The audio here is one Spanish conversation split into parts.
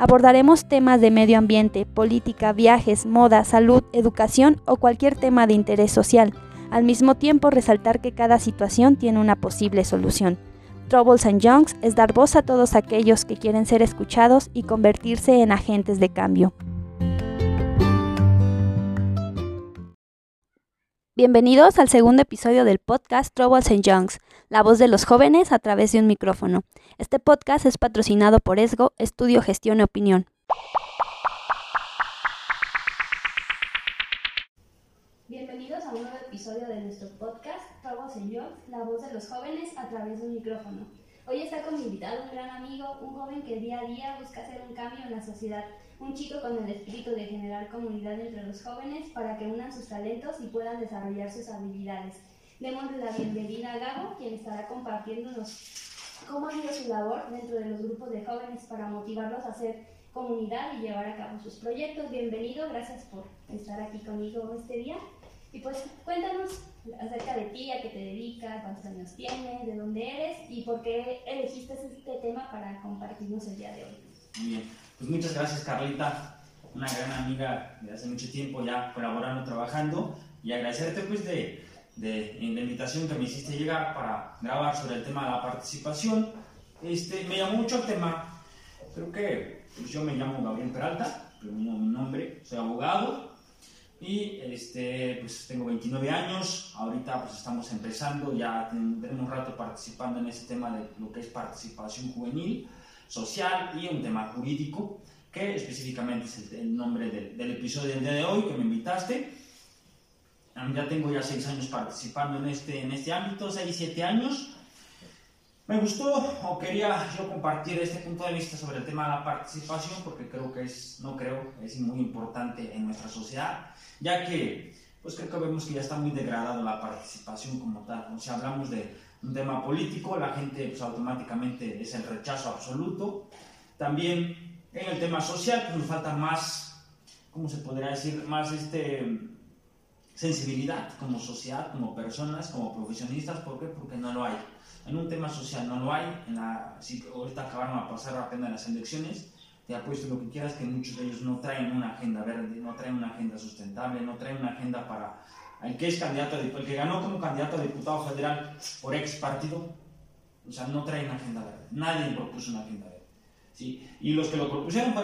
Abordaremos temas de medio ambiente, política, viajes, moda, salud, educación o cualquier tema de interés social al mismo tiempo resaltar que cada situación tiene una posible solución. Troubles and Youngs es dar voz a todos aquellos que quieren ser escuchados y convertirse en agentes de cambio. Bienvenidos al segundo episodio del podcast Troubles and Youngs, la voz de los jóvenes a través de un micrófono. Este podcast es patrocinado por ESGO, Estudio Gestión y Opinión. episodio de nuestro podcast, en Yo, la voz de los jóvenes a través de un micrófono. Hoy está como invitado un gran amigo, un joven que día a día busca hacer un cambio en la sociedad, un chico con el espíritu de generar comunidad entre los jóvenes para que unan sus talentos y puedan desarrollar sus habilidades. Démosle la bienvenida a Gabo, quien estará compartiéndonos cómo ha sido su labor dentro de los grupos de jóvenes para motivarlos a hacer comunidad y llevar a cabo sus proyectos. Bienvenido, gracias por estar aquí conmigo este día. Y pues cuéntanos acerca de ti, a qué te dedicas, cuántos años tienes, de dónde eres y por qué elegiste este tema para compartirnos el día de hoy. Muy bien, pues muchas gracias Carlita, una gran amiga de hace mucho tiempo ya colaborando, trabajando y agradecerte pues de, de, la invitación que me hiciste llegar para grabar sobre el tema de la participación. Este, me llamó mucho el tema, creo que pues, yo me llamo Gabriel Peralta, mi nombre, soy abogado, y este, pues tengo 29 años, ahorita pues estamos empezando, ya tenemos un rato participando en ese tema de lo que es participación juvenil, social y un tema jurídico, que específicamente es el, nombre del, del, episodio del día de hoy que me invitaste. Ya tengo ya 6 años participando en este, en este ámbito, 6, 7 años. Me gustó o quería yo compartir este punto de vista sobre el tema de la participación porque creo que es, no creo, es muy importante en nuestra sociedad, ya que pues creo que vemos que ya está muy degradada la participación como tal. O si hablamos de un tema político, la gente pues, automáticamente es el rechazo absoluto. También en el tema social pues, nos falta más, ¿cómo se podría decir? Más este, sensibilidad como sociedad, como personas, como profesionistas. ¿Por qué? Porque no lo hay en un tema social no lo hay, en la, si ahorita acabaron a pasar apenas las elecciones, te apuesto lo que quieras que muchos de ellos no traen una agenda verde, no traen una agenda sustentable, no traen una agenda para el que es candidato, el que ganó como candidato a diputado federal por ex partido, o sea, no trae una agenda verde, nadie propuso una agenda verde. ¿sí? Y los que lo propusieron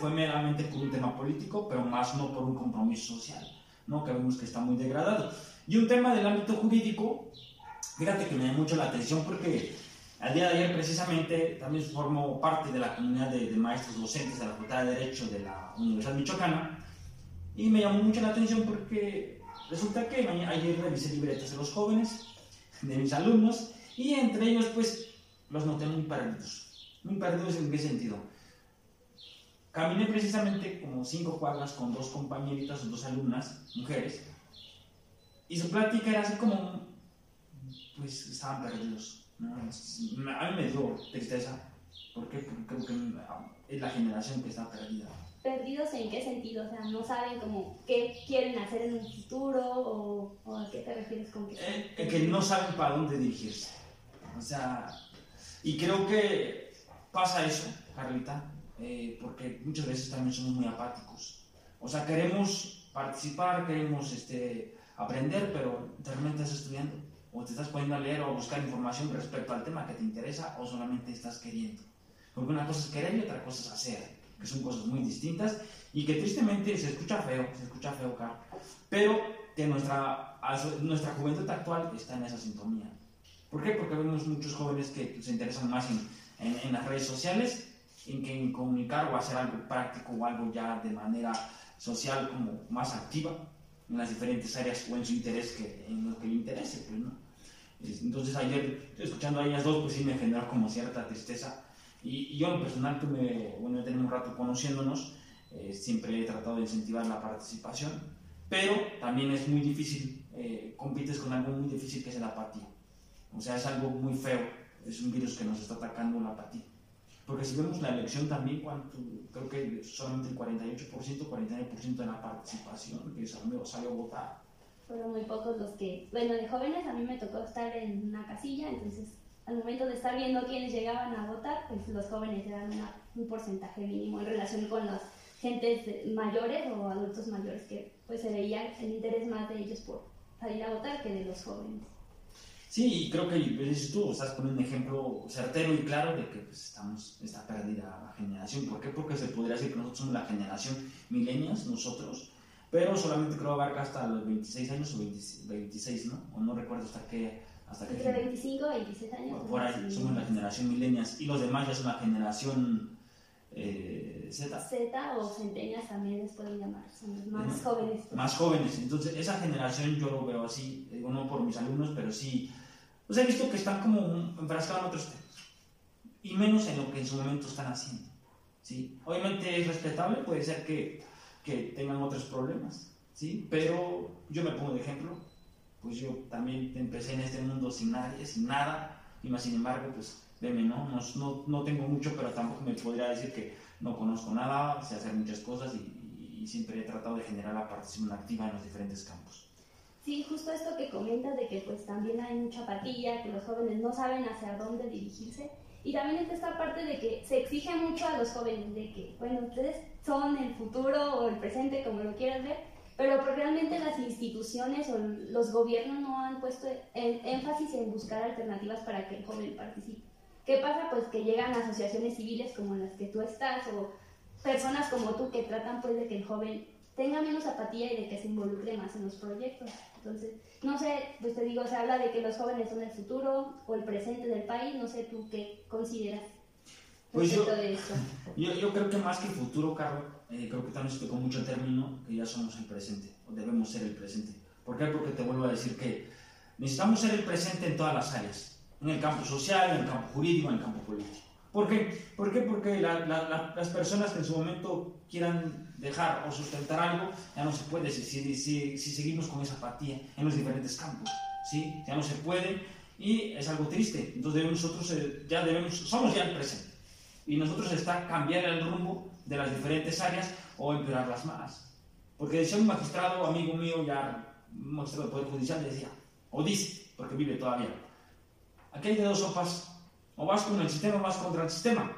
fue meramente por un tema político, pero más no por un compromiso social, ¿no? que vemos que está muy degradado. Y un tema del ámbito jurídico, Fíjate que me da mucho la atención porque al día de ayer precisamente también formo parte de la comunidad de, maestros docentes de la Facultad de Derecho de la Universidad Michoacana y me llamó mucho la atención porque resulta que ayer revisé libretas de los jóvenes, de mis alumnos y entre ellos pues los noté muy perdidos. Muy perdidos en qué sentido. Caminé precisamente como cinco cuadras con dos compañeritas, dos alumnas, mujeres, y su plática era así como pues estaban perdidos. A mí me dio tristeza. Porque creo que es la generación que está perdida. ¿Perdidos en qué sentido? O sea, no saben como qué quieren hacer en un futuro o, a qué te refieres con que... Eh, que no saben para dónde dirigirse. O sea, y creo que pasa eso, Carlita, eh, porque muchas veces también somos muy apáticos. O sea, queremos participar, queremos este, aprender, pero realmente estás estudiando o te estás poniendo a leer o a buscar información respecto al tema que te interesa o solamente estás queriendo. Porque una cosa es querer y otra cosa es hacer, que son cosas muy distintas y que tristemente se escucha feo, se escucha feo, Carl, pero que nuestra, nuestra juventud actual está en esa sintonía. ¿Por qué? Porque vemos muchos jóvenes que se interesan más en, en, las redes sociales, en que comunicar o hacer algo práctico o algo ya de manera social como más activa en las diferentes áreas o en su interés que, en lo que le interese, pues, ¿no? Entonces ayer, escuchando a ellas dos, pues sí me generó como cierta tristeza. Y, yo en personal, que me, bueno, tenemos un rato conociéndonos, eh, siempre he tratado de incentivar la participación, pero también es muy difícil, eh, compites con algo muy difícil que es el apatía. O sea, es algo muy feo, es un virus que nos está atacando la apatía. Porque si vemos la elección también, ¿cuánto? creo que solamente el 48%, 49% de la participación que salió, salió a votar. Fueron muy pocos los que, bueno, de jóvenes a mí me tocó estar en una casilla, entonces al momento de estar viendo quiénes llegaban a votar, pues los jóvenes eran un porcentaje mínimo en relación con las gentes mayores o adultos mayores que pues se veía el interés más de ellos por salir a votar que de los jóvenes. Sí, creo que pues, tú estás poniendo un ejemplo certero y claro de que pues, estamos, está perdida la generación. ¿Por qué? Porque se podría decir que nosotros somos la generación milenias, nosotros, pero solamente creo abarca hasta los 26 años o 26, ¿no? O no recuerdo hasta qué. Hasta Entre 25 y 26 años. Por, ahí, somos la generación milenias y los demás ya son la generación eh, Z. Z o centenias también les pueden llamar, son más jóvenes. Más jóvenes, entonces esa generación yo lo veo así, digo no por mis alumnos, pero sí pues he visto que están como enfrascados en otros temas. Y menos en lo que en su momento están haciendo. ¿sí? Obviamente es respetable, puede ser que, que tengan otros problemas. ¿sí? Pero yo me pongo de ejemplo. Pues yo también empecé en este mundo sin nadie, sin nada. Y más sin embargo, pues veme, ¿no? No, no, tengo mucho, pero tampoco me podría decir que no conozco nada, sé hacer muchas cosas y, y siempre he tratado de generar la participación activa en los diferentes campos. Sí, justo esto que comentas de que pues también hay mucha apatía, que los jóvenes no saben hacia dónde dirigirse. Y también está esta parte de que se exige mucho a los jóvenes de que, bueno, ustedes son el futuro o el presente, como lo quieras ver, pero pues realmente las instituciones o los gobiernos no han puesto énfasis en buscar alternativas para que el joven participe. ¿Qué pasa? Pues que llegan asociaciones civiles como las que tú estás o personas como tú que tratan pues de que el joven tenga menos apatía y de que se involucre más en los proyectos. Entonces, no sé, pues te digo, se habla de que los jóvenes son el futuro o el presente del país, no sé tú qué consideras pues yo, de esto. Yo, yo, creo que más que el futuro, Carlos, eh, creo que también se tocó mucho el término que ya somos el presente, o debemos ser el presente. ¿Por qué? Porque te vuelvo a decir que necesitamos ser el presente en todas las áreas, en el campo social, en el campo jurídico, en el campo político. ¿Por qué? ¿Por qué? Porque las personas que en su momento quieran dejar o sustentar algo, ya no se puede si, si, si, seguimos con esa apatía en los diferentes campos. ¿sí? Ya no se puede y es algo triste. Entonces nosotros eh, ya debemos, somos ya el presente. Y nosotros está cambiar el rumbo de las diferentes áreas o empeorarlas más. Porque decía un magistrado, amigo mío, ya magistrado del Poder Judicial, decía, o dice, porque vive todavía, aquí hay de dos sopas, o vas con el sistema o vas contra el sistema.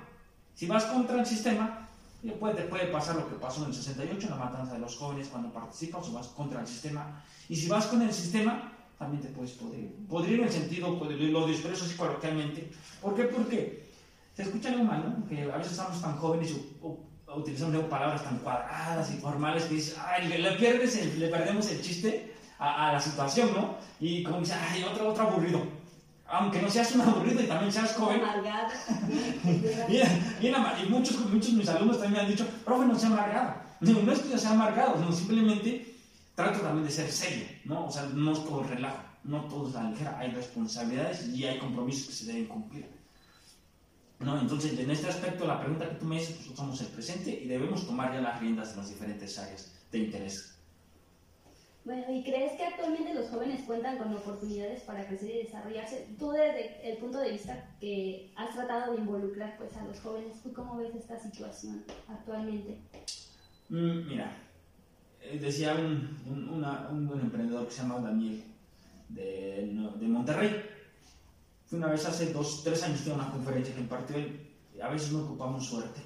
Si vas contra el sistema, y puede, puede pasar lo que pasó en el 68, en la matanza de los jóvenes cuando participas o vas contra el sistema. Y si vas con el sistema, también te puedes podrir. Podrir en el sentido, lo expreso así coloquialmente. ¿Por qué? Porque se escucha algo mal, ¿no? Que a veces estamos tan jóvenes y utilizamos palabras tan cuadradas y formales que dices, ay, le, pierdes le perdemos el chiste a, a, la situación, ¿no? Y como dice, ay, otro, otro aburrido aunque no seas un aburrido y también seas joven. Amargado. y, y, muchos, muchos de mis alumnos también me han dicho, profe, no sea amargado. No, no es que yo sea amargado, simplemente trato también de ser serio, ¿no? O sea, no es todo relajo, no todo es la ligera, hay responsabilidades y hay compromisos que se deben cumplir. ¿No? Entonces, en este aspecto, la pregunta que tú me dices, pues, somos el presente y debemos tomar ya las riendas de las diferentes áreas de interés. Bueno, ¿y crees que actualmente los jóvenes cuentan con oportunidades para crecer y desarrollarse? Tú desde el punto de vista que has tratado de involucrar pues, a los jóvenes, ¿tú cómo ves esta situación actualmente? Mm, mira, eh, decía un, un, buen emprendedor que se llama Daniel de, de Monterrey. Fue una vez hace dos, tres años fui a una conferencia que impartió él. A veces no ocupamos suerte,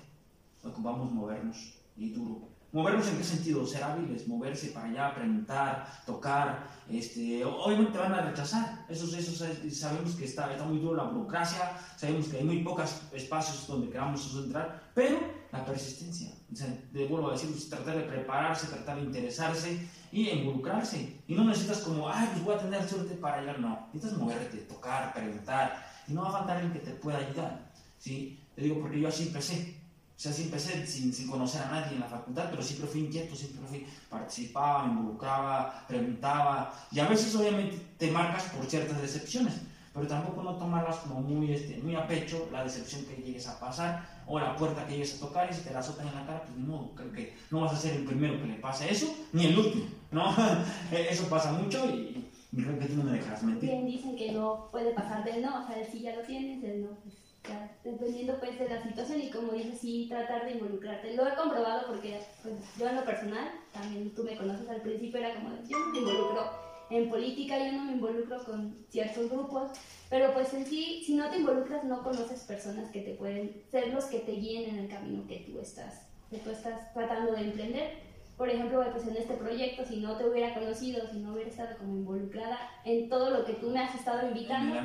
ocupamos movernos y duro ¿Movernos en qué sentido? Ser hábiles, moverse para allá, preguntar, tocar. Este, obviamente te van a rechazar. Eso, eso, sabemos que está, está muy duro la burocracia, sabemos que hay muy pocos espacios donde queramos entrar, pero la persistencia. O sea, de, vuelvo a decir, tratar de prepararse, tratar de interesarse y involucrarse. Y no necesitas como, ay, pues voy a tener suerte para llegar. No, necesitas moverte, tocar, preguntar. Y no va a faltar alguien que te pueda ayudar. ¿sí? Te digo porque yo así empecé. O sea, sí empecé sin, sin, conocer a nadie en la facultad, pero siempre fui inquieto, siempre fui, participaba, involucraba, preguntaba, y a veces obviamente te marcas por ciertas decepciones, pero tampoco no tomarlas como muy, este, muy a pecho la decepción que llegues a pasar o la puerta que llegues a tocar y si te la azotan en la cara, pues modo, creo que no vas a ser el primero que le pase eso, ni el último, ¿no? eso pasa mucho y, creo que tú no me dejas mentir. Bien, dicen que no puede pasar del no, o sea, si ya lo tienes, el no, pues dependiendo pues de la situación y como dices, sí, tratar de involucrarte. Lo he comprobado porque pues, yo en lo personal, también tú me conoces al principio, era como, yo no me involucro en política yo no me involucro con ciertos grupos, pero pues en sí, si no te involucras, no conoces personas que te pueden ser los que te guíen en el camino que tú estás, que tú estás tratando de emprender. Por ejemplo, pues en este proyecto, si no te hubiera conocido, si no hubiera estado como involucrada en todo lo que tú me has estado invitando,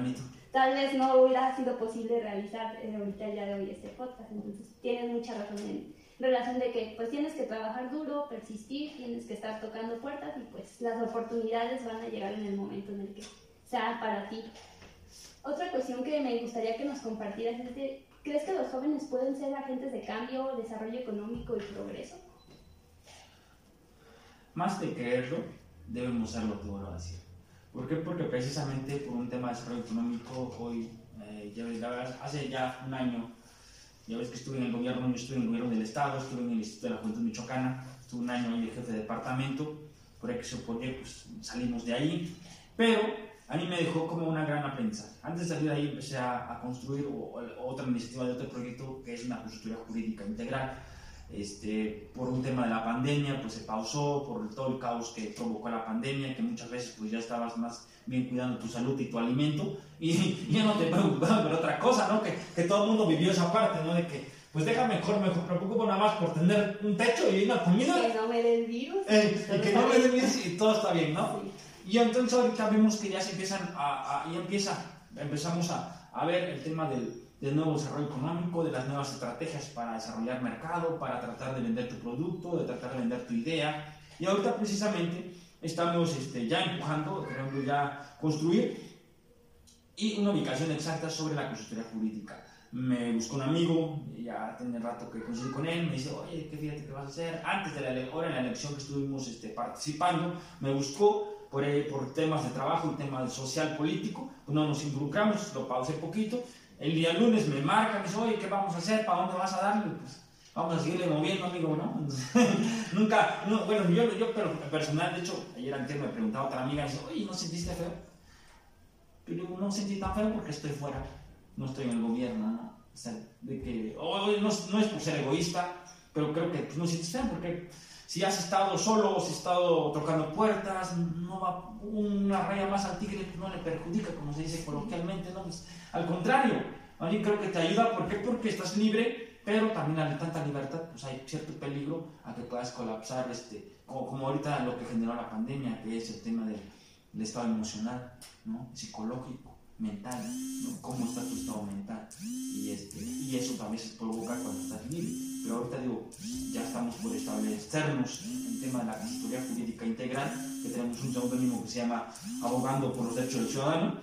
tal vez no hubiera sido posible realizar eh, ahorita ya de hoy este podcast. Entonces, tienes mucha razón en relación de que pues tienes que trabajar duro, persistir, tienes que estar tocando puertas y pues las oportunidades van a llegar en el momento en el que sea para ti. Otra cuestión que me gustaría que nos compartieras es de, ¿crees que los jóvenes pueden ser agentes de cambio, desarrollo económico y progreso? Más de creerlo, debemos serlo, te vuelvo a decir. ¿Por qué? Porque precisamente por un tema de desarrollo económico, hoy, eh, ya, hace ya un año, ya ves que estuve en el gobierno, yo estuve en el gobierno del Estado, estuve en el Instituto de la Juventud Michoacana, estuve un año ahí de jefe de departamento, por ahí que se pues salimos de ahí, pero a mí me dejó como una gran aprendizaje. Antes de salir de ahí empecé a, construir otra iniciativa de otro proyecto que es una consultoría jurídica integral. Este, por un tema de la pandemia, pues se pausó, por todo el caos que provocó la pandemia, que muchas veces pues ya estabas más bien cuidando tu salud y tu alimento, y, ya no te preocupabas por otra cosa, ¿no? Que, que, todo el mundo vivió esa parte, ¿no? De que, pues deja mejor, mejor, me preocupo nada más por tener un techo y una comida. Que no me den virus. Eh, y que no me den virus y todo está bien, ¿no? Y entonces ahorita vemos que ya se empiezan a, a ya empieza, empezamos a, a ver el tema del, del nuevo desarrollo económico, de las nuevas estrategias para desarrollar mercado, para tratar de vender tu producto, de tratar de vender tu idea. Y ahorita precisamente estamos este, ya empujando, queremos ya construir y una ubicación exacta sobre la consultoría jurídica. Me buscó un amigo, ya tiene rato que coincidí con él, me dice, oye, ¿qué fíjate que vas a hacer? Antes de la, hora en la elección que estuvimos este, participando, me buscó por, por temas de trabajo y temas social político, pues no nos involucramos, lo pausé poquito, el día lunes me marca, me dice, oye, ¿qué vamos a hacer? ¿Para dónde vas a darle? Pues vamos a seguirle moviendo, amigo, ¿no? nunca, bueno, yo, yo personal, de hecho, ayer antes me preguntaba otra amiga, dice, oye, ¿no sentiste feo? Yo no sentí tan feo porque estoy fuera, no estoy en el gobierno, ¿no? O sea, de que, no, no, es por ser egoísta, pero creo que pues, no sientes feo porque si has estado solo, si has estado tocando puertas, no va una raya más al tigre, no le perjudica, como se dice coloquialmente, ¿no? Pues, al contrario, a mí creo que te ayuda, ¿por qué? Porque estás libre, pero también al tanta libertad, pues hay cierto peligro a que puedas colapsar, este, como, como ahorita lo que generó la pandemia, que es el tema del, estado emocional, ¿no? psicológico mental, ¿no? cómo está tu estado mental. Y, este, y eso también se provoca cuando estás libre. Pero ahorita digo, ya estamos por establecernos el tema de la consultoría jurídica integral, que tenemos un seudónimo que se llama Abogando por los Derechos del Ciudadano,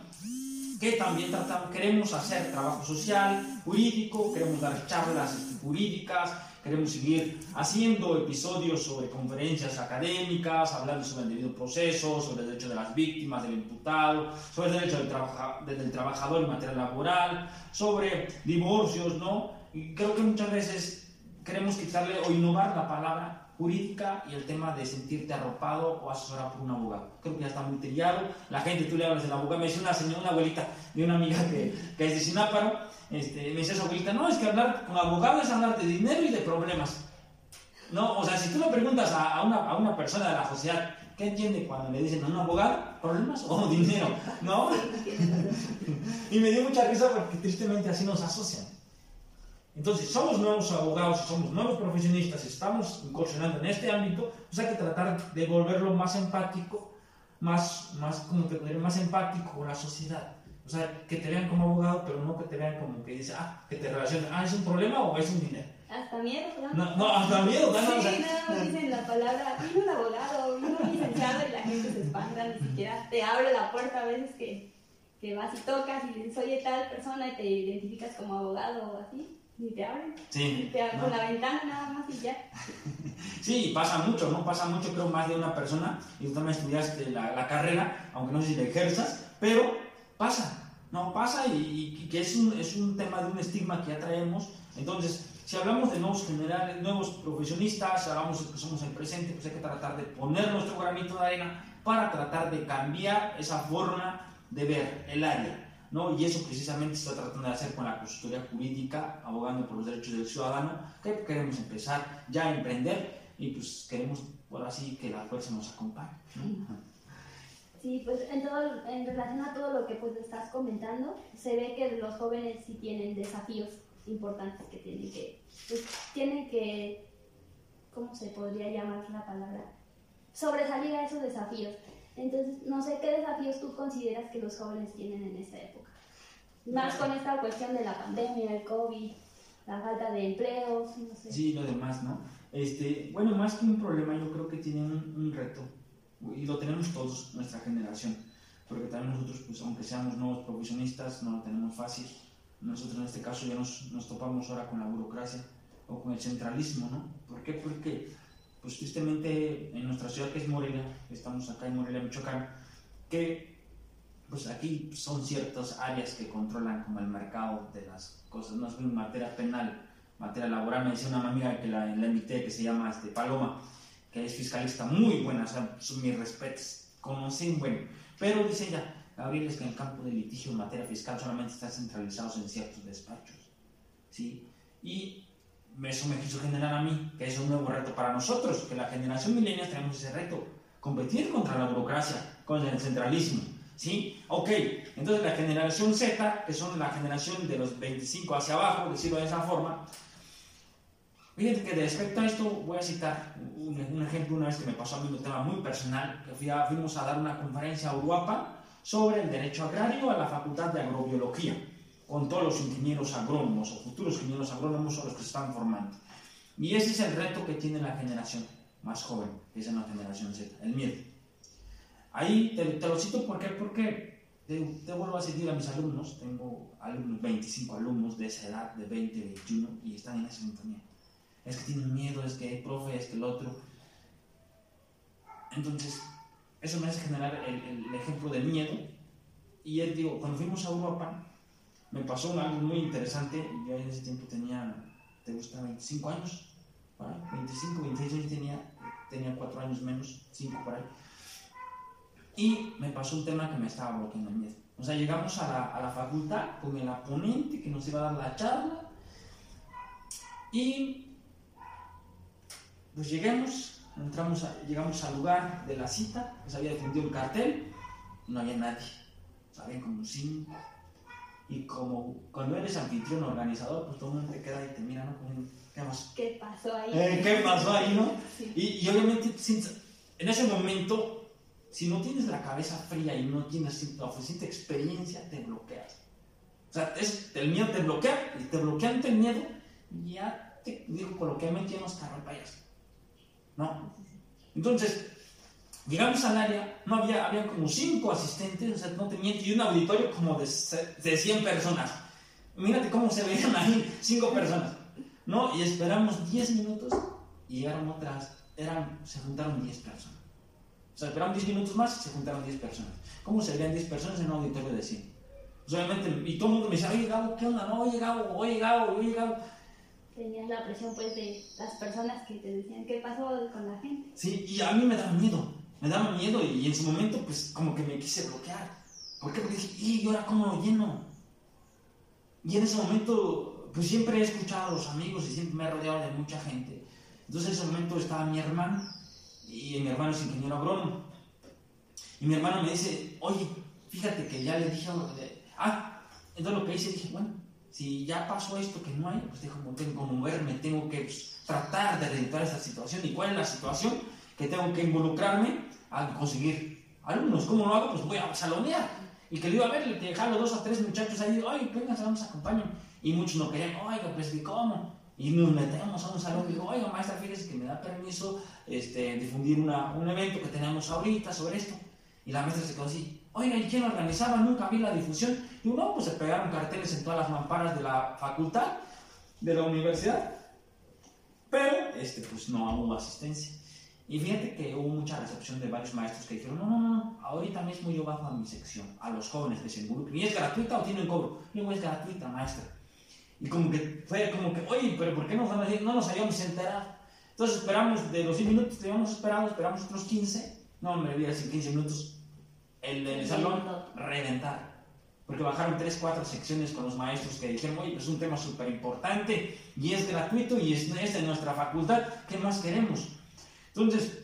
que también tratamos, queremos hacer trabajo social, jurídico, queremos dar charlas este, jurídicas, Queremos seguir haciendo episodios sobre conferencias académicas, hablando sobre el debido proceso, sobre el derecho de las víctimas, del imputado, sobre el derecho del, del trabajador en materia laboral, sobre divorcios, ¿no? Y creo que muchas veces queremos quitarle o innovar la palabra jurídica y el tema de sentirte arropado o asesorado por un abogado. Creo que ya está muy trillado. La gente, tú le hablas del abogado. Me dice una señora, una abuelita de una amiga que, que es de Sináparo, este, me dice su abuelita, no, es que hablar con abogado es hablar de dinero y de problemas. No, o sea, si tú le preguntas a, una, a una persona de la sociedad, ¿qué entiende cuando le dicen a un abogado? ¿Problemas o dinero? ¿No? y me dio mucha risa porque tristemente así nos asocian. Entonces, somos nuevos abogados, somos nuevos profesionistas, estamos incursionando en este ámbito, pues hay que tratar de volverlo más empático, más, más, como que más empático con la sociedad. O sea, que te vean como abogado, pero no que te vean como que dice, ah, que te relacionen, ah, ¿es un problema o es un dinero? Hasta miedo, ¿no? No, no hasta miedo, ¿no? Sí, nada más dicen la palabra, un abogado, un licenciado y la gente se espanta, ni siquiera te abre la puerta a veces que, que vas y tocas y dices, oye, tal persona y te identificas como abogado o así ni te abren. Sí. Te abren con la ventana nada más y ya. sí, pasa mucho, ¿no? Pasa mucho, creo, más de una persona. Y tú también estudiaste la, la carrera, aunque no sé si la ejerzas, pero pasa. No, pasa y, que es un, es un tema de un estigma que ya traemos. Entonces, si hablamos de nuevos generales, nuevos profesionistas, hablamos de que somos el presente, pues hay que tratar de poner nuestro granito de arena para tratar de cambiar esa forma de ver el área. ¿No? Y eso precisamente se está tratando de hacer con la consultoría jurídica, abogando por los derechos del ciudadano, que queremos empezar ya a emprender y pues queremos por así que la fuerza nos acompañe. Sí, pues en, todo, en relación a todo lo que pues estás comentando, se ve que los jóvenes sí tienen desafíos importantes que tienen que, pues, tienen que, ¿cómo se podría llamar la palabra? Sobresalir a esos desafíos. Entonces, no sé qué desafíos tú consideras que los jóvenes tienen en esta época. Más con esta cuestión de la pandemia, el COVID, la falta de empleos, no sé. Sí, lo demás, ¿no? Este, bueno, más que un problema, yo creo que tienen un, reto, y lo tenemos todos, nuestra generación, porque también nosotros, pues aunque seamos nuevos profesionistas, no lo tenemos fácil. Nosotros en este caso ya nos, nos topamos ahora con la burocracia o con el centralismo, ¿no? ¿Por qué? Porque, pues tristemente, en nuestra ciudad que es Morelia, estamos acá en Morelia, Michoacán, que pues aquí son ciertas áreas que controlan como el mercado de las cosas, no es materia penal, materia laboral, me decía una amiga que la, la invité que se llama este, Paloma, que es fiscalista muy buena, o sea, son mis respetos, conocen bueno, pero dice ella, Gabriel, es que en el campo de litigio en materia fiscal solamente están centralizados en ciertos despachos, ¿sí? Y eso me quiso generar a mí, que es un nuevo reto para nosotros, que la generación milenial tenemos ese reto, competir contra la burocracia, contra el centralismo, ¿sí? Ok, entonces la generación Z, que son la generación de los 25 hacia abajo, decirlo de esa forma, Fíjate que respecto a esto voy a citar un, ejemplo una vez que me pasó a mí un tema muy personal, que fuimos a dar una conferencia a Uruapa sobre el derecho agrario a la Facultad de Agrobiología, con todos los ingenieros agrónomos o futuros ingenieros agrónomos o los que se están formando. Y ese es el reto que tiene la generación más joven, que es la generación Z, el miedo. Ahí te, lo cito porque, porque te, te, vuelvo a decir a mis alumnos, tengo alumnos, 25 alumnos de esa edad, de 20, 21, y están en esa sintonía es que tienen miedo, es que profe, es que el otro. Entonces, eso me hace generar el, ejemplo del miedo. Y él, digo, cuando fuimos a Europa, me pasó algo muy interesante. Yo en ese tiempo tenía, ¿te gusta? 25 años. 25, 26 años tenía, tenía 4 años menos, 5 por ahí. Y me pasó un tema que me estaba bloqueando el miedo. O sea, llegamos a la, a la facultad con el aponente que nos iba a dar la charla. Y pues llegamos, entramos llegamos al lugar de la cita, se había difundido un cartel, no había nadie, había como cinco. Y como cuando eres anfitrión organizador, pues todo el mundo te queda y te mira, ¿no? ¿qué pasó? ¿Qué pasó ahí? Eh, ¿Qué pasó ahí, no? Y, obviamente, en ese momento, si no tienes la cabeza fría y no tienes la suficiente experiencia, te bloqueas. O sea, es, el miedo te bloquea, y te bloquea ante el miedo, y ya te digo coloquialmente, ya no está payas. ¿no? Entonces, llegamos al área, no había, había como cinco asistentes, o sea, no tenía, y un auditorio como de, de 100 personas. Mírate cómo se veían ahí cinco personas, ¿no? Y esperamos 10 minutos y llegaron otras, eran, se juntaron 10 personas. O sea, esperamos 10 minutos más y se juntaron 10 personas. ¿Cómo se veían 10 personas en un auditorio de 100? Pues obviamente, y todo el mundo me decía, oye, Gabo, ¿qué onda? No, oye, Gabo, oye, Gabo, oye, Gabo tenías la presión pues de las personas que te decían qué pasó con la gente. Sí, y a mí me daba miedo, me daba miedo y en su momento pues como que me quise bloquear. ¿Por qué? Porque dije, ¿y ahora cómo lo lleno? Y en ese momento pues siempre he escuchado a los amigos y siempre me he rodeado de mucha gente. Entonces en ese momento estaba mi hermano y mi hermano es ingeniero agrónomo. Y mi hermano me dice, oye, fíjate que ya le dije algo de... Ah, entonces lo que hice dije, bueno, si ya pasó esto que no hay, pues tengo, que moverme, tengo que pues, tratar de reeditar esa situación. ¿Y cuál es la situación? Tengo que involucrarme a conseguir alumnos. ¿Cómo lo hago? Pues voy a salonear. Y que le digo, a ver, le los dos a tres muchachos ahí, ay, venga, vamos, acompañen. Y muchos no querían, oiga, pues, ¿cómo? Y nos metemos a un salón y digo, oiga, maestra, fíjese que me da permiso este, difundir un evento que tenemos ahorita sobre esto. Y la maestra se quedó así, Oiga, ¿y quién organizaba? Nunca vi la difusión. Y uno, pues se pegaron carteles en todas las mamparas de la facultad, de la universidad. Pero, este, pues no hubo asistencia. Y fíjate que hubo mucha recepción de varios maestros que dijeron, no, no, no, ahorita mismo yo bajo a mi sección, a los jóvenes que se involucren. ¿Y es gratuita o tienen cobro? Digo, es gratuita, maestra. Y como que fue como que, oye, pero ¿por qué no, no nos habíamos enterado? Entonces esperamos de los 10 minutos que habíamos esperado, esperamos otros 15. No, me olvidé, en 15 minutos el del salón reventar. Porque bajaron 3, 4 secciones con los maestros que dijeron, oye, pues es un tema súper importante y es gratuito y es, es de nuestra facultad, ¿qué más queremos? Entonces,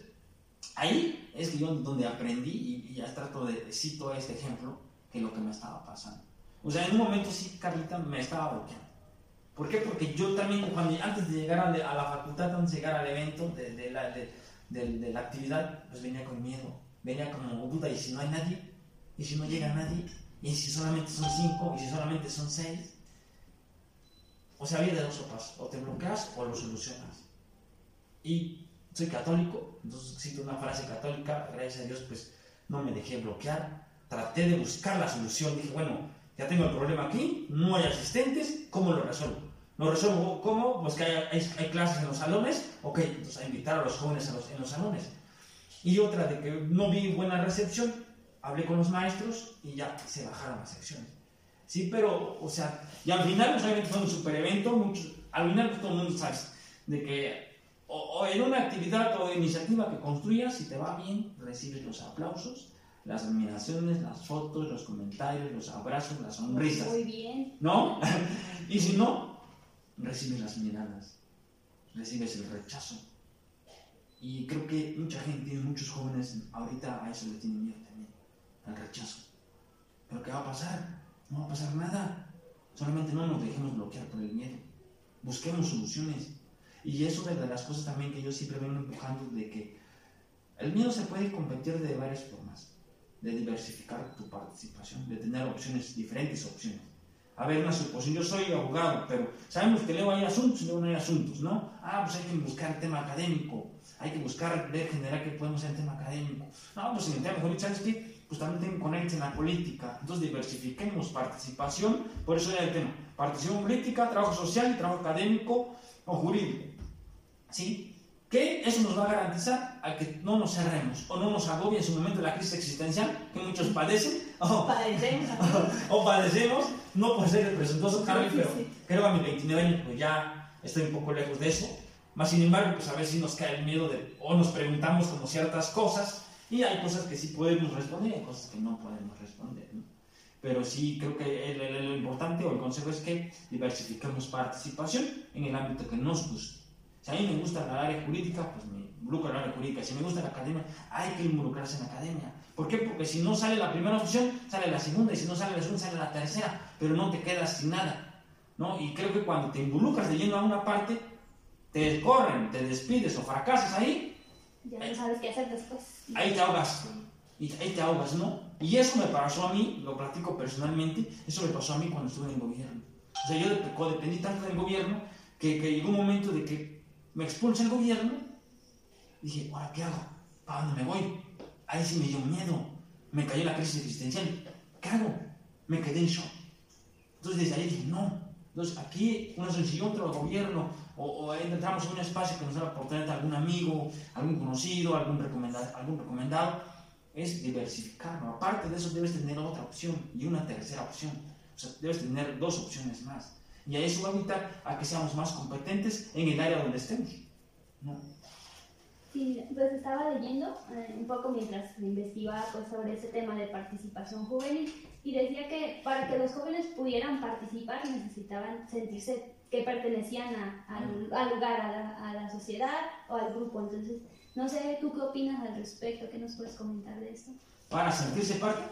ahí es yo donde aprendí, y, ya trato de, cito este ejemplo, que lo que me estaba pasando. O sea, en un momento sí, Carlita, me estaba bloqueando. ¿Por qué? Porque yo también, cuando, antes de llegar a, la facultad, antes de llegar al evento de, de, la, de, la, actividad, pues venía con miedo. Venía como duda, ¿y si no hay nadie? ¿Y si no llega nadie? ¿Y si solamente son cinco? ¿Y si solamente son seis? O sea, había de dos sopas. O te bloqueas o lo solucionas. Y soy católico, entonces cito una frase católica, gracias a Dios pues no me dejé bloquear, traté de buscar la solución, dije, bueno, ya tengo el problema aquí, no hay asistentes, ¿cómo lo resuelvo? ¿Lo resuelvo cómo? Pues que hay, hay, clases en los salones, ok, entonces a invitar a los jóvenes a los, en los salones. Y otra de que no vi buena recepción, hablé con los maestros y ya se bajaron las secciones. Sí, pero, o sea, y al final, pues obviamente fue un super evento, muchos, al final pues, todo el mundo sabe de que o, en una actividad o iniciativa que construyas, si te va bien, recibes los aplausos, las admiraciones, las fotos, los comentarios, los abrazos, las sonrisas. Muy bien. ¿No? y si no, recibes las miradas, recibes el rechazo. Y creo que mucha gente, muchos jóvenes, ahorita a eso le tienen miedo también, al rechazo. Pero ¿qué va a pasar? No va a pasar nada. Solamente no nos dejemos bloquear por el miedo. Busquemos soluciones. Y es una de las cosas también que yo siempre vengo empujando de que el miedo se puede convertir de varias formas, de diversificar tu participación, de tener opciones, diferentes opciones. A ver, una suposición, yo soy abogado, pero sabemos que leo hay asuntos y luego no hay asuntos, ¿no? Ah, pues hay que buscar tema académico, hay que buscar, ver, generar que podemos hacer tema académico. No, pues en el tema ¿sabes qué? Pues también tengo conecte en la política. Entonces diversifiquemos participación, por eso ya el tema, participación política, trabajo social, trabajo académico o jurídico. ¿Sí? Que eso nos va a garantizar a que no nos cerremos o no nos agobie en su momento la crisis existencial que muchos padecen o padecemos, o, padecemos no por ser representoso, Carly, pero creo a mis 29 años pues ya estoy un poco lejos de eso. Más sin embargo, pues a si nos cae el miedo de, o nos preguntamos como ciertas cosas y hay cosas que sí podemos responder y hay cosas que no podemos responder. Pero sí creo que lo importante o el consejo es que diversifiquemos participación en el ámbito que nos guste. Si a mí me gusta la área jurídica, pues me involucro en la área jurídica. Si me gusta la academia, hay que involucrarse en la academia. ¿Por qué? Porque si no sale la primera opción, sale la segunda, y si no sale la segunda, sale la tercera, pero no te quedas sin nada. ¿no? Y creo que cuando te involucras de lleno a una parte, te corren, te despides o fracasas ahí. Ya no sabes qué hacer después. Ahí te ahogas. Y ahí te ahogas, ¿no? Y eso me pasó a mí, lo practico personalmente, eso me pasó a mí cuando estuve en el gobierno. O sea, yo dependí tanto del gobierno que, que llegó un momento de que me expulsa el gobierno, dije, ¿ahora qué hago? ¿Para dónde me voy? Ahí sí me dio miedo, me cayó la crisis existencial, ¿qué hago? Me quedé en shock. Entonces desde ahí dije, no. Entonces aquí una solución otro gobierno o, entramos en un espacio que nos da la oportunidad de algún amigo, algún conocido, algún recomendado, algún recomendado, es diversificarlo. Aparte de eso debes tener otra opción y una tercera opción. O sea, debes tener dos opciones más. Y a eso va a evitar a que seamos más competentes en el área donde estemos. Sí, pues estaba leyendo eh, un poco mientras investigaba pues, sobre ese tema de participación juvenil y decía que para que los jóvenes pudieran participar necesitaban sentirse que pertenecían al lugar, a la, a la, sociedad o al grupo. Entonces, no sé, ¿tú qué opinas al respecto? ¿Qué nos puedes comentar de esto? ¿Para sentirse parte?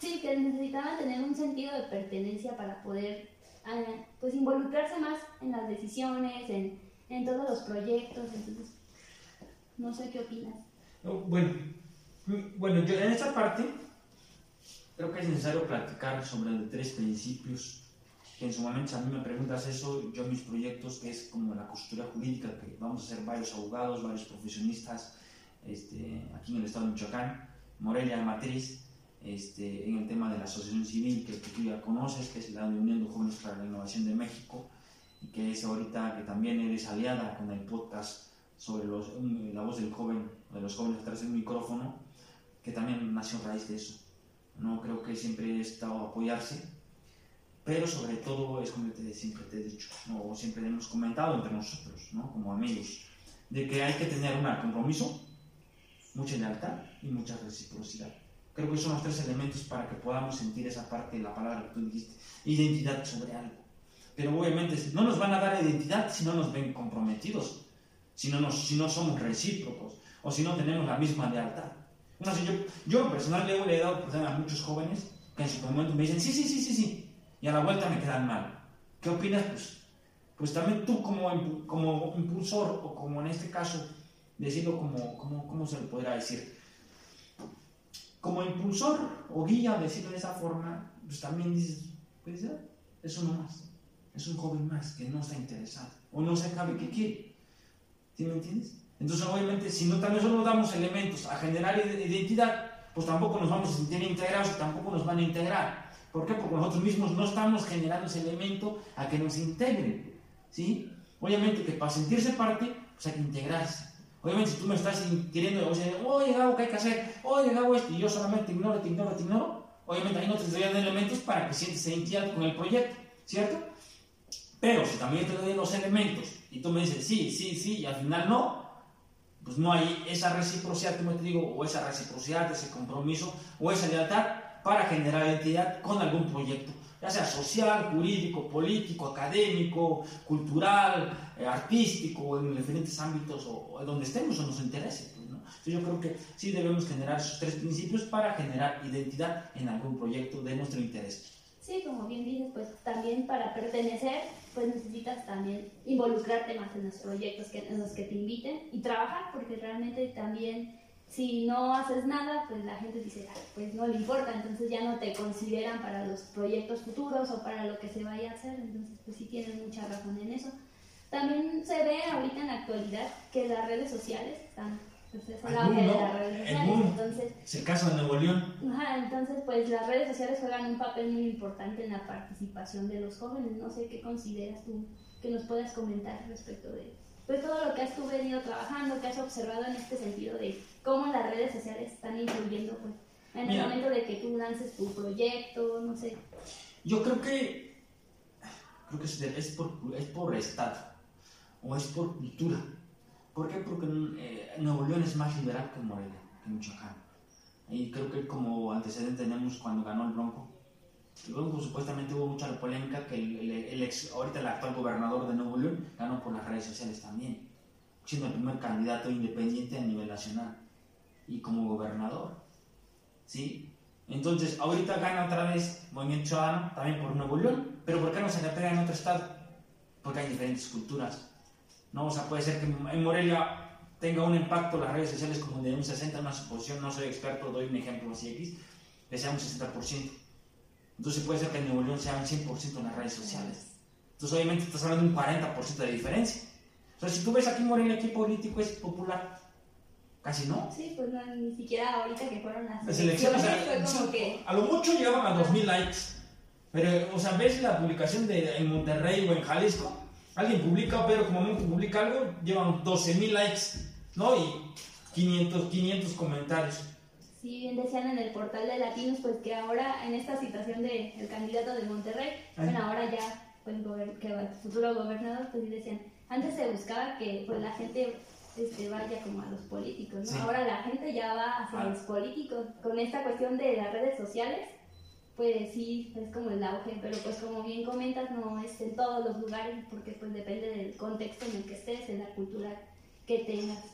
Sí, que necesitaban tener un sentido de pertenencia para poder pues involucrarse más en las decisiones, en, en todos los proyectos, entonces no sé qué opinas. Bueno, bueno, yo en esta parte creo que es necesario platicar sobre tres principios en su momento a mí me preguntas eso, yo mis proyectos es como la costura jurídica, que vamos a ser varios abogados, varios profesionistas este, aquí en el estado de Michoacán, Morelia Matriz, este, en el tema de la asociación civil que, tú ya conoces, que es la Unión de Jóvenes para la Innovación de México, y que es ahorita que también eres aliada con el podcast sobre los, la voz del joven, de los jóvenes atrás del micrófono, que también nació a raíz de eso. No creo que siempre he estado apoyarse, pero sobre todo es como te, siempre te he dicho, o siempre hemos comentado entre nosotros, ¿no? como amigos, de que hay que tener un compromiso, mucha lealtad y mucha reciprocidad. Creo que son los tres elementos para que podamos sentir esa parte de la palabra que tú dijiste, identidad sobre algo. Pero obviamente no nos van a dar identidad si no nos ven comprometidos, si no, nos, si no somos recíprocos o si no tenemos la misma lealtad. No sé, yo, yo personalmente le he dado a muchos jóvenes que en su momento me dicen, sí, sí, sí, sí, sí, y a la vuelta me quedan mal. ¿Qué opinas? Pues, pues también tú como, como impulsor o como en este caso, decirlo como, como, ¿cómo se le podrá decir? como impulsor o guía, decirlo de esa forma, pues también dices, pues es uno más, es un joven más que no está interesado o no se sabe qué quiere. ¿Sí me entiendes? Entonces, obviamente, si no también solo damos elementos a generar identidad, pues tampoco nos vamos a sentir integrados tampoco nos van a integrar. ¿Por qué? Porque nosotros mismos no estamos generando ese elemento a que nos integren. ¿Sí? Obviamente que para sentirse parte, pues hay que integrarse. Obviamente, si tú me estás queriendo, oye, Gabo, ¿qué hay que hacer? Oye, Gabo, esto, y yo solamente te ignoro, te ignoro, te ignoro, obviamente ahí no te estoy dando elementos para que sientes identidad con el proyecto, ¿cierto? Pero si también te doy los elementos y tú me dices sí, sí, sí, y al final no, pues no hay esa reciprocidad, como te digo, o esa reciprocidad, ese compromiso, o esa lealtad para generar identidad con algún proyecto ya sea social, jurídico, político, académico, cultural, eh, artístico, en diferentes ámbitos o, donde estemos o nos interese. Pues, Entonces yo creo que sí debemos generar esos tres principios para generar identidad en algún proyecto de nuestro interés. Sí, como bien dices, pues también para pertenecer, pues necesitas también involucrarte más en los proyectos que, en los que te inviten y trabajar, porque realmente también si no haces nada, pues la gente dice, pues no le importa, entonces ya no te consideran para los proyectos futuros o para lo que se vaya a hacer, entonces pues sí tienen mucha razón en eso. También se ve ahorita en la actualidad que las redes sociales están, pues es auge de las redes sociales, entonces... Es el caso de Nuevo León. Ajá, entonces pues las redes sociales juegan un papel muy importante en la participación de los jóvenes, no sé qué consideras tú que nos puedas comentar respecto de pues todo lo que has tú venido trabajando, que has observado en este sentido de cómo las redes sociales están influyendo pues, en el momento de que tú lances tu proyecto, no sé. Yo creo que, creo que es, por, es por estado o es por cultura. ¿Por qué? Porque eh, Nuevo León es más liberal que Morelia, que Michoacán. Y creo que como antecedente tenemos cuando ganó el Bronco. El Bronco supuestamente hubo mucha polémica que el, ex, ahorita el actual gobernador de Nuevo León ganó por las redes sociales también, siendo el primer candidato independiente a nivel nacional y como gobernador. ¿Sí? Entonces, ahorita gana otra vez Movimiento Ciudadano, también por Nuevo León, pero ¿por qué no se pega en otro estado? Porque hay diferentes culturas. ¿no? O sea, puede ser que en Morelia tenga un impacto las redes sociales como de un 60, una suposición, no soy experto, doy un ejemplo así X, que sea un 60%. Entonces puede ser que en Nuevo León sea un 100% en las redes sociales. Entonces obviamente estás hablando de un 40% de diferencia. O sea, si tú ves aquí Morelia qué político es popular, Casi no. Sí, pues no, ni siquiera ahorita que fueron las, las elecciones. A lo mucho llegaban a 2.000 likes. Pero, o sea, ves la publicación de, en Monterrey o en Jalisco, alguien publica, pero como momento publica algo, llevan 12.000 likes, ¿no? Y 500, 500 comentarios. Sí, bien decían en el portal de Latinos, pues que ahora en esta situación del el candidato de Monterrey, bueno, ahora ya, pues, que el futuro gobernador, pues decían, antes se buscaba que pues la gente este, vaya como a los políticos, ¿no? Ahora la gente ya va hacia ah. los políticos. Con esta cuestión de las redes sociales, pues sí, es como el auge, pero pues como bien comentas, no es en todos los lugares, porque pues depende del contexto en el que estés, en la cultura que tengas.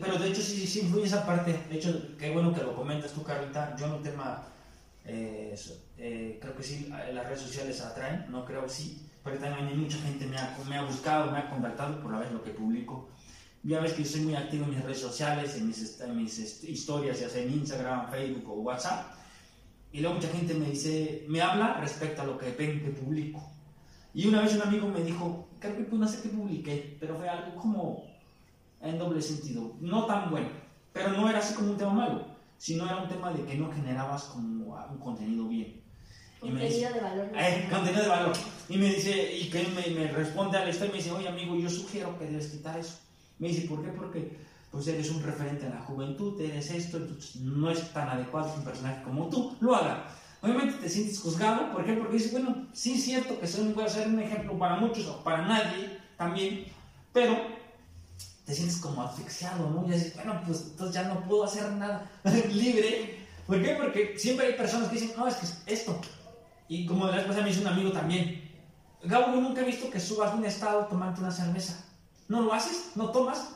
Pero de hecho sí, sí influye esa parte, de hecho, qué bueno que lo comentas tú, Carlita, yo no tema, eh, eh, creo que sí, las redes sociales atraen, no creo sí, pero también mucha gente me ha, me ha buscado, me ha contactado por la vez lo que publico, ya ves que yo soy muy activo en mis redes sociales, en mis, en mis historias, ya sea en Instagram, Facebook o WhatsApp. Y luego mucha gente me dice, me habla respecto a lo que ven que publico. Y una vez un amigo me dijo, creo que no sé qué publiqué, pero fue algo como en doble sentido. No tan bueno, pero no era así como un tema malo, sino era un tema de que no generabas como un contenido bien. Contenido de valor. Eh, contenido de valor. Y me dice, y que me, me responde a la historia y me dice, oye amigo, yo sugiero que debes quitar eso Me dice, ¿por qué? Porque pues eres un referente en la juventud, eres esto, entonces no es tan adecuado que un personaje como tú lo haga. Obviamente te sientes juzgado, ¿por qué? Porque dices, bueno, sí es cierto que soy, puede ser un ejemplo para muchos o para nadie también, pero te sientes como asfixiado, ¿no? Y dices, bueno, pues entonces ya no puedo hacer nada libre. ¿Por qué? Porque siempre hay personas que dicen, no, es que esto. Y como la vez pasada me dice un amigo también, Gabo, yo nunca he visto que subas un estado tomando una cerveza. ¿No lo haces? ¿No tomas?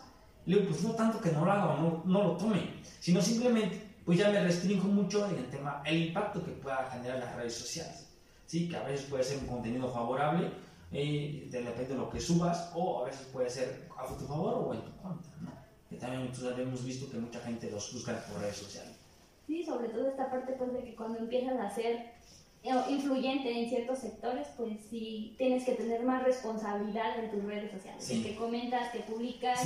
Le digo, pues no tanto que no lo haga o no, no lo tome, sino simplemente, pues ya me restringo mucho en el tema, el impacto que pueda generar las redes sociales. Sí, que a veces puede ser un contenido favorable, depende de lo que subas, o a veces puede ser a tu favor o en tu contra, ¿no? Que también nosotros hemos visto que mucha gente los juzga por redes sociales. Sí, sobre todo esta parte pues de que cuando empiezas a ser eh, influyente en ciertos sectores, pues sí tienes que tener más responsabilidad en tus redes sociales, que comentas, que publicas,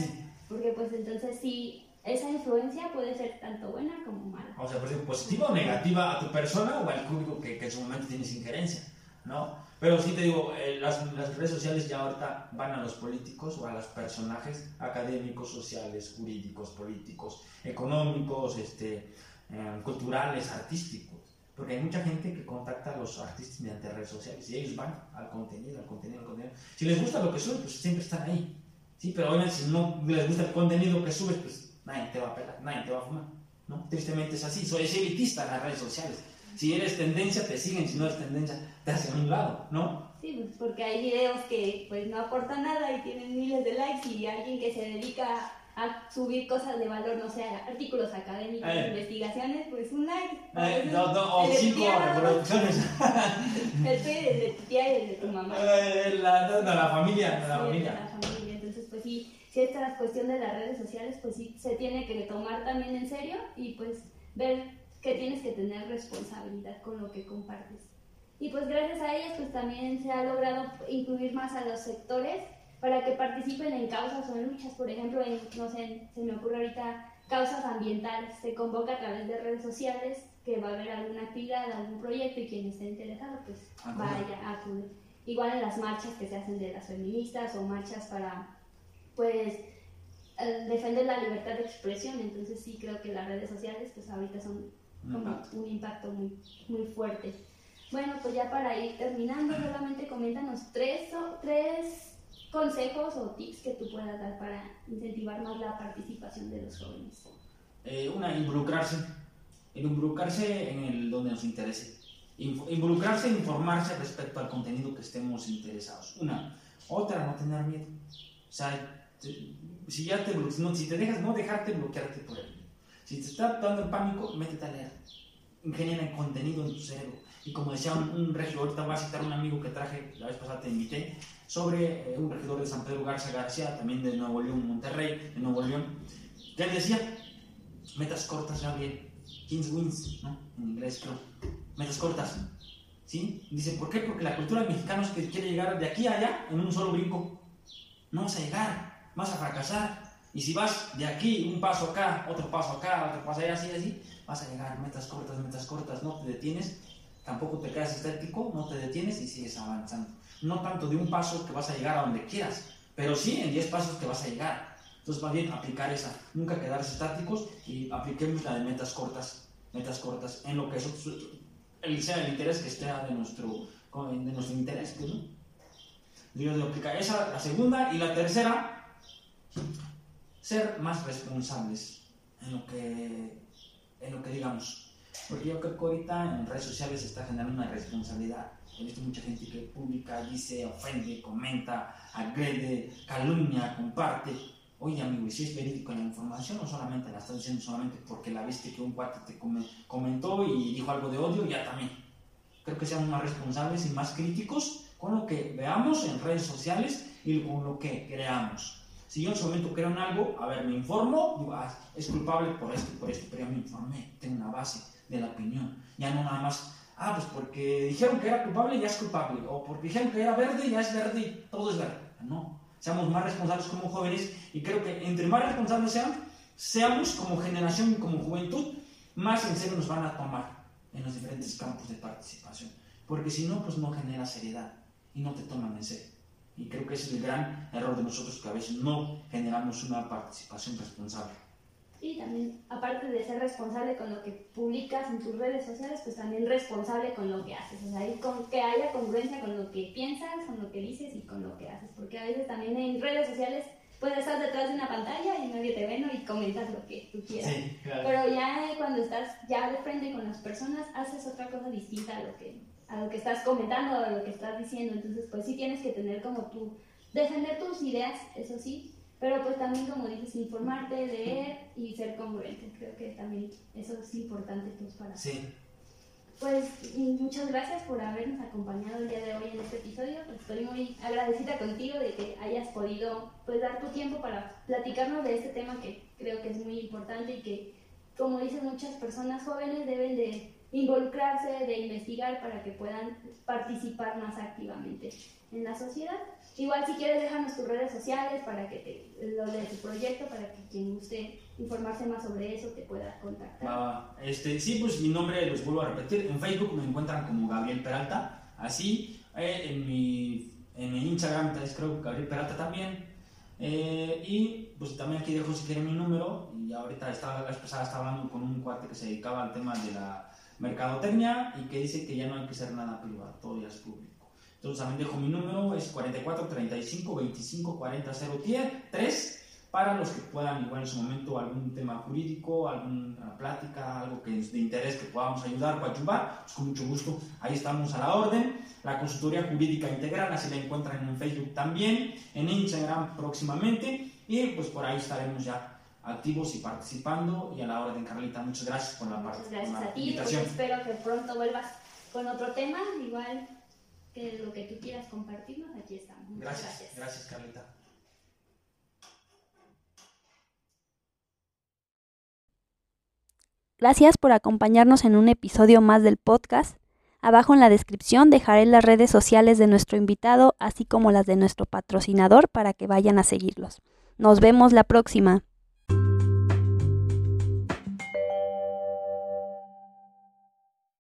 porque pues entonces sí, esa influencia puede ser tanto buena como mala. O sea, por ejemplo, positiva o negativa a tu persona o al público que, que en su momento tienes injerencia, ¿no? Pero sí te digo, eh, las, las, redes sociales ya ahorita van a los políticos o a los personajes académicos, sociales, jurídicos, políticos, económicos, este, eh, culturales, artísticos. Porque hay mucha gente que contacta a los artistas mediante redes sociales y ellos van al contenido, al contenido, al contenido. Si les gusta lo que suben, pues siempre están ahí. Sí, pero obviamente si no les gusta el contenido que subes, pues nadie te va a pegar, nadie te va a fumar. ¿no? Tristemente es así, soy elitista en las redes sociales. Si eres tendencia, te siguen, si no eres tendencia, te hacen a un lado, ¿no? Sí, pues porque hay videos que pues no aportan nada y tienen miles de likes y alguien que se dedica a subir cosas de valor, no sé, artículos académicos, eh. investigaciones, pues un like. Eh, no, no, o cinco reproducciones. el de tu tía y el de tu mamá. Eh, la, de la familia, de la familia. De la familia. Entonces, pues sí, si esta cuestión de las redes sociales, pues sí, se tiene que tomar también en serio y pues ver que tienes que tener responsabilidad con lo que compartes. Y pues gracias a ellas, pues también se ha logrado incluir más a los sectores para que participen en causas o en luchas, por ejemplo, en, no sé, se me ocurre ahorita causas ambientales, se convoca a través de redes sociales que va a haber alguna actividad, algún proyecto y quien esté interesado, pues vaya a acudir. Igual en las marchas que se hacen de las feministas o marchas para, pues, eh, defender la libertad de expresión, entonces sí creo que las redes sociales, pues ahorita son como un impacto muy, muy fuerte. Bueno, pues ya para ir terminando, solamente coméntanos tres, tres consejos o tips que tú puedas dar para incentivar más la participación de los jóvenes? Eh, una, involucrarse. Involucrarse en el donde nos interese. Involucrarse e informarse respecto al contenido que estemos interesados. Una. Otra, no tener miedo. O sea, si ya te, no, si te dejas, no dejarte bloquearte por él. Si te está dando el pánico, métete a leer. Ingeniera en contenido en tu cerebro. Y como decía un, un regio, ahorita voy a citar un amigo que traje, la vez pasada te invité, sobre eh, un regidor de San Pedro Garza García, también de Nuevo León, Monterrey, de Nuevo León, que él decía, metas cortas, Gabriel, Kings wins, ¿no? En inglés creo, metas cortas, ¿sí? Dice, ¿por qué? Porque la cultura mexicana es que quiere llegar de aquí a allá en un solo brinco. No vas a llegar, vas a fracasar. Y si vas de aquí, un paso acá, otro paso acá, otro paso allá, así, así, vas a llegar, metas cortas, metas cortas, no te detienes, tampoco te quedas estético, no te detienes y sigues avanzando no tanto de un paso que vas a llegar a donde quieras, pero sí en 10 pasos que vas a llegar. Entonces, más bien aplicar esa, nunca quedarse estáticos y apliquemos la de metas cortas, metas cortas, en lo que es el, sea el interés que esté de nuestro, de nuestro interés. Pues, ¿no? Digo, de aplicar esa, la segunda y la tercera, ser más responsables en lo que, en lo que digamos. Porque yo creo que ahorita en redes sociales se está generando una responsabilidad He visto mucha gente que publica, dice, ofende, comenta, agrede, calumnia, comparte. Oye, amigo, y si es verídico la información, no solamente la estás diciendo solamente porque la viste que un cuate te comentó y dijo algo de odio, ya también. Creo que seamos más responsables y más críticos con lo que veamos en redes sociales y con lo que creamos. Si yo en su momento creo en algo, a ver, me informo, digo, ah, es culpable por esto por esto, pero ya me informé, tengo una base de la opinión. Ya no nada más Ah, pues porque dijeron que era culpable, ya es culpable. O porque dijeron que era verde, ya es verde todo es verde. No. Seamos más responsables como jóvenes y creo que entre más responsables sean, seamos como generación y como juventud, más en serio nos van a tomar en los diferentes campos de participación. Porque si no, pues no genera seriedad y no te toman en serio. Y creo que ese es el gran error de nosotros que a veces no generamos una participación responsable. Y también, aparte de ser responsable con lo que publicas en tus redes sociales, pues también responsable con lo que haces. O sea, con, que haya congruencia con lo que piensas, con lo que dices y con lo que haces. Porque a veces también en redes sociales puedes estar detrás de una pantalla y nadie te ve ¿no? y comentas lo que tú quieras. Pero ya cuando estás ya de frente con las personas, haces otra cosa distinta a lo que, a lo que estás comentando, a lo que estás diciendo. Entonces, pues sí tienes que tener como tú, defender tus ideas, eso sí, pero pues también, como dices, informarte, leer y ser congruente. Creo que también eso es importante pues, para... Sí. Pues muchas gracias por habernos acompañado el día de hoy en este episodio. Pues, estoy muy agradecida contigo de que hayas podido pues, dar tu tiempo para platicarnos de este tema que creo que es muy importante y que, como dicen muchas personas jóvenes, deben de involucrarse, de investigar para que puedan participar más activamente en la sociedad. Igual si quieres déjanos tus redes sociales para que te, lo de tu proyecto, para que quien guste informarse más sobre eso te pueda contactar. este, sí, pues mi nombre los vuelvo a repetir. En Facebook me encuentran como Gabriel Peralta, así. Eh, en, mi, en mi Instagram creo Gabriel Peralta también. Eh, y pues también aquí dejo si quieren mi número. Y ahorita estaba, la vez pasada estaba hablando con un cuate que se dedicaba al tema de la mercadotecnia y que dice que ya no hay que hacer nada privado, todo ya es público. Entonces también dejo mi número, es 44 35 25 40 3 para los que puedan igual en su momento algún tema jurídico, alguna plática, algo que es de interés que podamos ayudar o ayudar, pues con mucho gusto, ahí estamos a la orden. La consultoría jurídica integral, así la encuentran en Facebook también, en Instagram próximamente, y pues por ahí estaremos ya activos y participando y a la orden, Carlita. Muchas gracias por la, Muchas gracias a ti, pues espero que pronto vuelvas con otro tema, igual que lo que tú quieras compartirnos, aquí estamos. gracias, gracias, Carlita. Gracias por acompañarnos en un episodio más del podcast. Abajo en la descripción dejaré las redes sociales de nuestro invitado, así como las de nuestro patrocinador, para que vayan a seguirlos. Nos vemos la próxima.